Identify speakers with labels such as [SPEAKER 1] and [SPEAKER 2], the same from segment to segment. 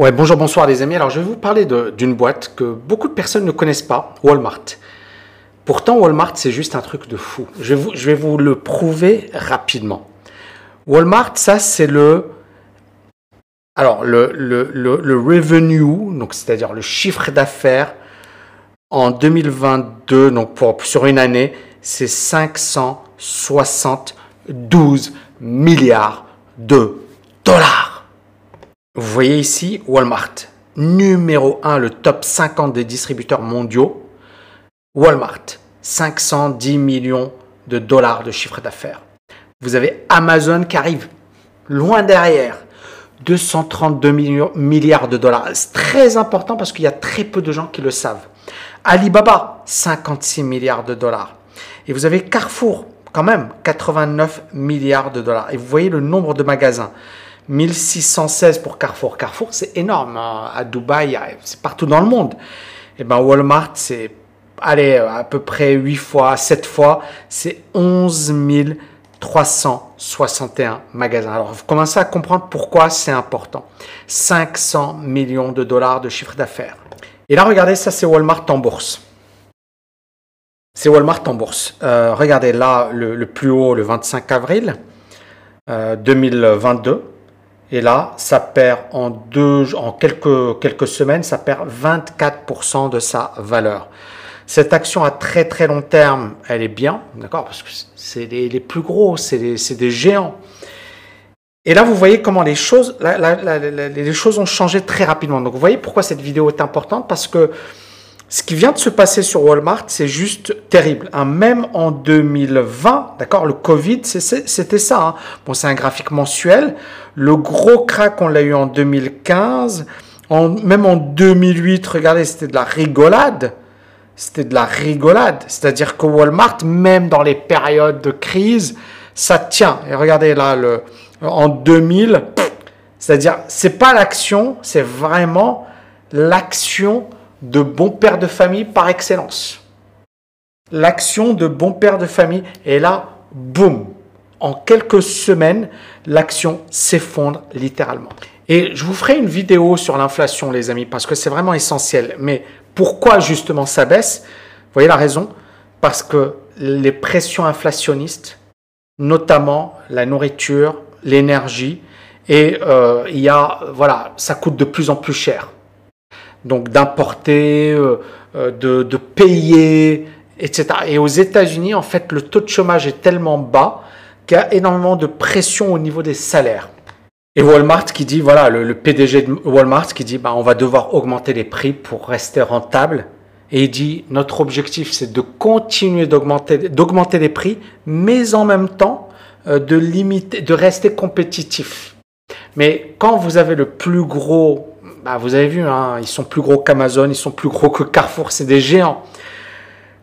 [SPEAKER 1] Ouais, bonjour, bonsoir les amis. Alors je vais vous parler d'une boîte que beaucoup de personnes ne connaissent pas, Walmart. Pourtant, Walmart, c'est juste un truc de fou. Je vais vous, je vais vous le prouver rapidement. Walmart, ça, c'est le. Alors, le, le, le, revenue, c'est-à-dire le chiffre d'affaires en 2022, donc pour, sur une année, c'est 572 milliards de dollars. Vous voyez ici Walmart, numéro 1, le top 50 des distributeurs mondiaux. Walmart, 510 millions de dollars de chiffre d'affaires. Vous avez Amazon qui arrive loin derrière, 232 milliards de dollars. C'est très important parce qu'il y a très peu de gens qui le savent. Alibaba, 56 milliards de dollars. Et vous avez Carrefour, quand même, 89 milliards de dollars. Et vous voyez le nombre de magasins. 1616 pour Carrefour. Carrefour, c'est énorme. Hein. À Dubaï, c'est partout dans le monde. Et eh ben Walmart, c'est allez, à peu près 8 fois, 7 fois, c'est 11 361 magasins. Alors, vous commencez à comprendre pourquoi c'est important. 500 millions de dollars de chiffre d'affaires. Et là, regardez, ça, c'est Walmart en bourse. C'est Walmart en bourse. Euh, regardez là, le, plus haut, le 25 avril 2022. Et là, ça perd en, deux, en quelques, quelques semaines, ça perd 24% de sa valeur. Cette action à très très long terme, elle est bien, d'accord Parce que c'est les, plus gros, c'est des géants. Et là, vous voyez comment les choses, les choses ont changé très rapidement. Donc, vous voyez pourquoi cette vidéo est importante Parce que ce qui vient de se passer sur Walmart, c'est juste terrible. Même en 2020, d'accord, le Covid, c'était ça. Hein. Bon, c'est un graphique mensuel. Le gros crack, on l'a eu en 2015. En, même en 2008, regardez, c'était de la rigolade. C'était de la rigolade. C'est-à-dire que Walmart, même dans les périodes de crise, ça tient. Et regardez là, en 2000, c'est-à-dire, c'est pas l'action, c'est vraiment l'action de bon père de famille par excellence. L'action de bon père de famille, et là, boum, en quelques semaines, l'action s'effondre littéralement. Et je vous ferai une vidéo sur l'inflation, les amis, parce que c'est vraiment essentiel. Mais pourquoi justement ça baisse? Vous voyez la raison Parce que les pressions inflationnistes, notamment la nourriture, l'énergie, et euh, il y a, voilà, ça coûte de plus en plus cher donc d'importer, euh, euh, de, payer, etc. Et aux États-Unis, en fait, le taux de chômage est tellement bas qu'il y a énormément de pression au niveau des salaires. Et Walmart qui dit, voilà, le, PDG de Walmart qui dit, bah, on va devoir augmenter les prix pour rester rentable. Et il dit, notre objectif, c'est de continuer d'augmenter, les prix, mais en même temps, euh, de limiter, de rester compétitif. Mais quand vous avez le plus gros bah, vous avez vu, hein, ils sont plus gros qu'Amazon, ils sont plus gros que Carrefour, c'est des géants.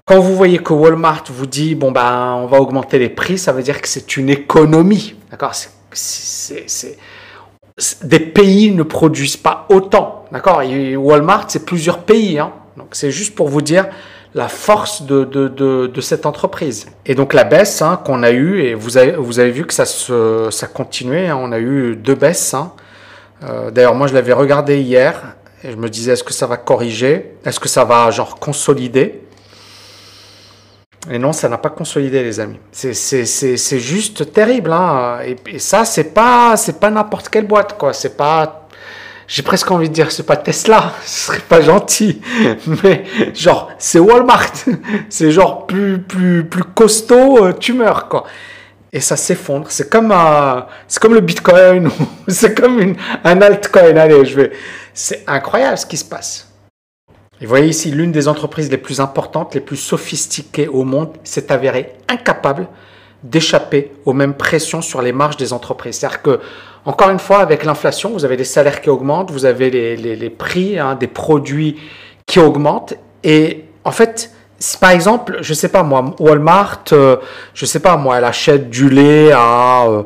[SPEAKER 1] Quand vous voyez que Walmart vous dit, bon, bah, on va augmenter les prix, ça veut dire que c'est une économie. D'accord? Des pays ne produisent pas autant. D'accord? Walmart, c'est plusieurs pays. Hein. Donc, c'est juste pour vous dire la force de, cette entreprise. Et donc, la baisse hein, qu'on a eue, et vous avez, vous avez vu que ça, se, ça continuait, on a eu deux baisses. Euh, d'ailleurs, moi, je l'avais regardé hier et je me disais, est-ce que ça va corriger? Est-ce que ça va, genre, consolider? Et non, ça n'a pas consolidé, les amis. C'est juste terrible. Hein et, ça, c'est pas, pas n'importe quelle boîte, quoi. C'est pas j'ai presque envie de dire c'est pas Tesla, ce serait pas gentil, mais genre c'est Walmart, c'est genre plus plus plus costaud, euh, tu meurs quoi et ça s'effondre. C'est comme, c'est comme le Bitcoin, c'est comme un altcoin. Allez, je vais. C'est incroyable ce qui se passe. Et vous voyez ici, l'une des entreprises les plus importantes, les plus sophistiquées au monde, s'est avérée incapable d'échapper aux mêmes pressions sur les marges des entreprises. C'est-à-dire que, encore une fois, avec l'inflation, vous avez des salaires qui augmentent, vous avez les, les, les prix hein, des produits qui augmentent. Et en fait, par exemple, je sais pas moi, Walmart, euh, je sais pas moi, elle achète du lait à, euh,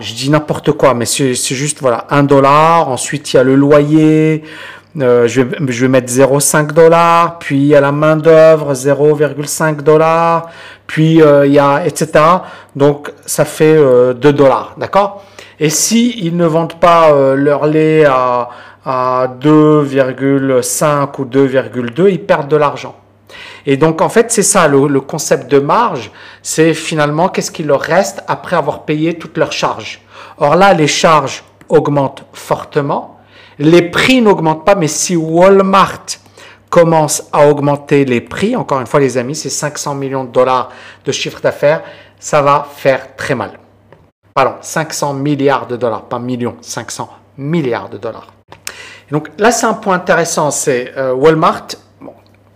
[SPEAKER 1] je dis n'importe quoi, mais c'est juste voilà un dollar. Ensuite il y a le loyer, euh, je, vais, je vais mettre 0,5 dollars, puis il y a la main d'œuvre 0,5 dollars, puis il y a etc. Donc ça fait 2 dollars, d'accord? Et si ils ne vendent pas leur lait à à 2,5 ou 2,2, ils perdent de l'argent. Et donc, en fait, c'est ça, le, concept de marge, c'est finalement qu'est-ce qu'il leur reste après avoir payé toutes leurs charges? Or là, les charges augmentent fortement, les prix n'augmentent pas, mais si Walmart commence à augmenter les prix, encore une fois les amis, c'est 500 millions de dollars de chiffre d'affaires, ça va faire très mal. Pardon, 500 milliards de dollars, pas millions, 500 milliards de dollars. donc là, c'est un point intéressant, c'est euh, Walmart,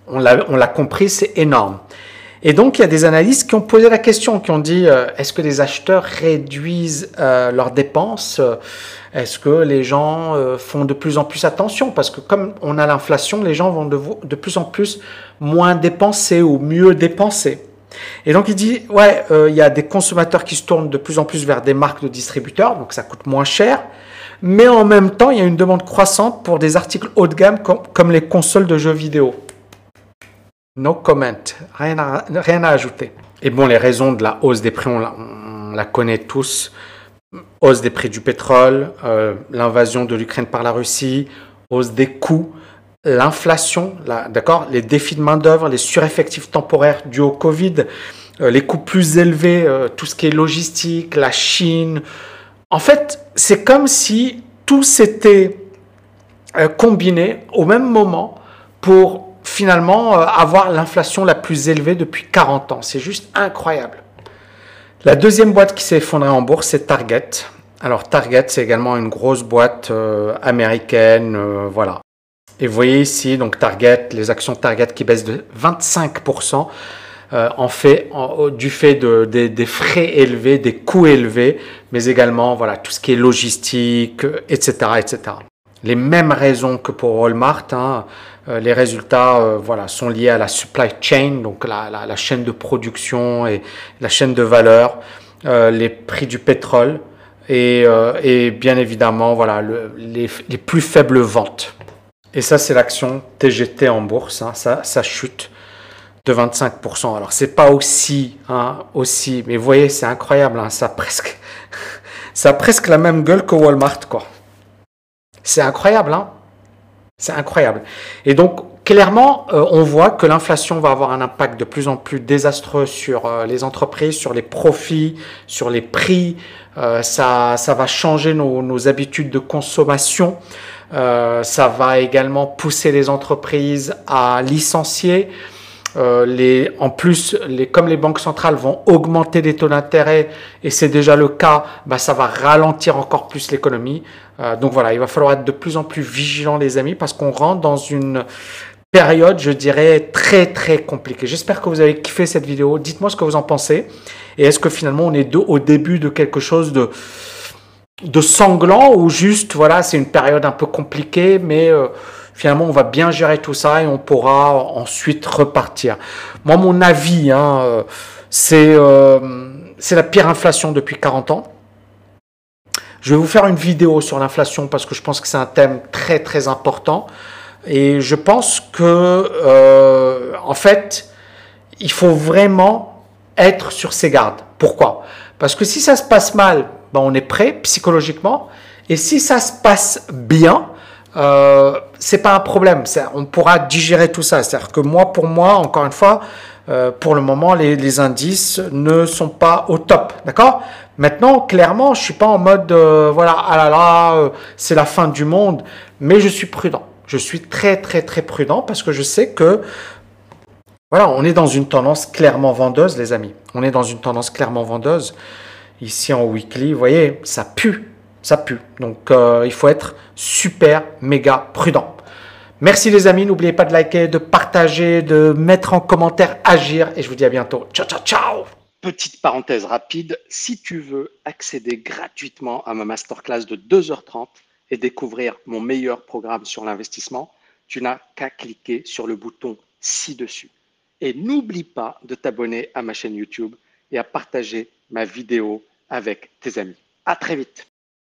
[SPEAKER 1] on l'a compris, c'est énorme. Et donc, il y a des analystes qui ont posé la question, qui ont dit, euh, est-ce que les acheteurs réduisent euh, leurs dépenses? Est-ce que les gens font de plus en plus attention? Parce que comme on a l'inflation, les gens vont de, plus en plus moins dépenser ou mieux dépenser. Et donc, il dit, ouais, il y a des consommateurs qui se tournent de plus en plus vers des marques de distributeurs, donc ça coûte moins cher mais en même temps, il y a une demande croissante pour des articles haut de gamme comme, les consoles de jeux vidéo. No comment, rien à, rien à ajouter. Et bon, les raisons de la hausse des prix, on la, connaît tous. Hausse des prix du pétrole, euh, l'invasion de l'Ukraine par la Russie, hausse des coûts, l'inflation, d'accord, les défis de main-d'œuvre, les sureffectifs temporaires dus au Covid, euh, les coûts plus élevés, euh, tout ce qui est logistique, la Chine, en fait, c'est comme si tout s'était combiné au même moment pour finalement euh, avoir l'inflation la plus élevée depuis 40 ans. C'est juste incroyable. La deuxième boîte qui s'est effondrée en bourse, c'est Target. Alors Target, c'est également une grosse boîte euh, américaine, voilà. Et vous voyez ici, donc Target, les actions Target qui baissent de 25%. Euh, en fait, du fait de, des frais élevés, des coûts élevés, mais également voilà, tout ce qui est logistique, etc. etc. Les mêmes raisons que pour Walmart, hein, euh, les résultats euh, voilà, sont liés à la supply chain, donc la, chaîne de production et la chaîne de valeur, les prix du pétrole et, bien évidemment voilà, les, plus faibles ventes. Et ça, c'est l'action TGT en bourse, hein, ça, chute de 25%. Alors c'est pas aussi, hein, aussi, mais vous voyez, c'est incroyable, ça a presque, ça a presque la même gueule que Walmart, quoi. C'est incroyable, hein. C'est incroyable. Et donc, clairement, euh, on voit que l'inflation va avoir un impact de plus en plus désastreux sur euh, les entreprises, sur les profits, sur les prix. Euh, ça, ça va changer nos, nos habitudes de consommation. ça va également pousser les entreprises à licencier. Euh, en plus, comme les banques centrales vont augmenter les taux d'intérêt, et c'est déjà le cas, bah, ça va ralentir encore plus l'économie. Euh, donc voilà, il va falloir être de plus en plus vigilant, les amis, parce qu'on rentre dans une période, je dirais, très très compliquée. J'espère que vous avez kiffé cette vidéo. Dites-moi ce que vous en pensez. Et est-ce que finalement on est au début de quelque chose de, de sanglant ou juste, voilà, c'est une période un peu compliquée, mais... Euh, finalement, on va bien gérer tout ça et on pourra ensuite repartir. Moi, mon avis, hein, euh, euh, c'est la pire inflation depuis 40 ans. Je vais vous faire une vidéo sur l'inflation parce que je pense que c'est un thème très très important. Et je pense que, euh, en fait, il faut vraiment être sur ses gardes. Pourquoi? Parce que si ça se passe mal, ben on est prêt psychologiquement. Et si ça se passe bien, euh, c'est pas un problème. On pourra digérer tout ça. C'est-à-dire que moi, pour moi, encore une fois, euh, pour le moment, les, indices ne sont pas au top. D'accord? Maintenant, clairement, je suis pas en mode, euh, voilà, ah là là, euh, c'est la fin du monde, mais je suis prudent. Je suis très, très, très prudent parce que je sais que, voilà, on est dans une tendance clairement vendeuse, les amis. On est dans une tendance clairement vendeuse. Ici en weekly, vous voyez, ça pue ça pue. Donc euh, il faut être super méga prudent. Merci les amis, n'oubliez pas de liker, de partager, de mettre en commentaire agir et je vous dis à bientôt. Ciao ciao ciao.
[SPEAKER 2] Petite parenthèse rapide, si tu veux accéder gratuitement à ma masterclass de 2h30 et découvrir mon meilleur programme sur l'investissement, tu n'as qu'à cliquer sur le bouton ci-dessus. Et n'oublie pas de t'abonner à ma chaîne YouTube et à partager ma vidéo avec tes amis. À très vite.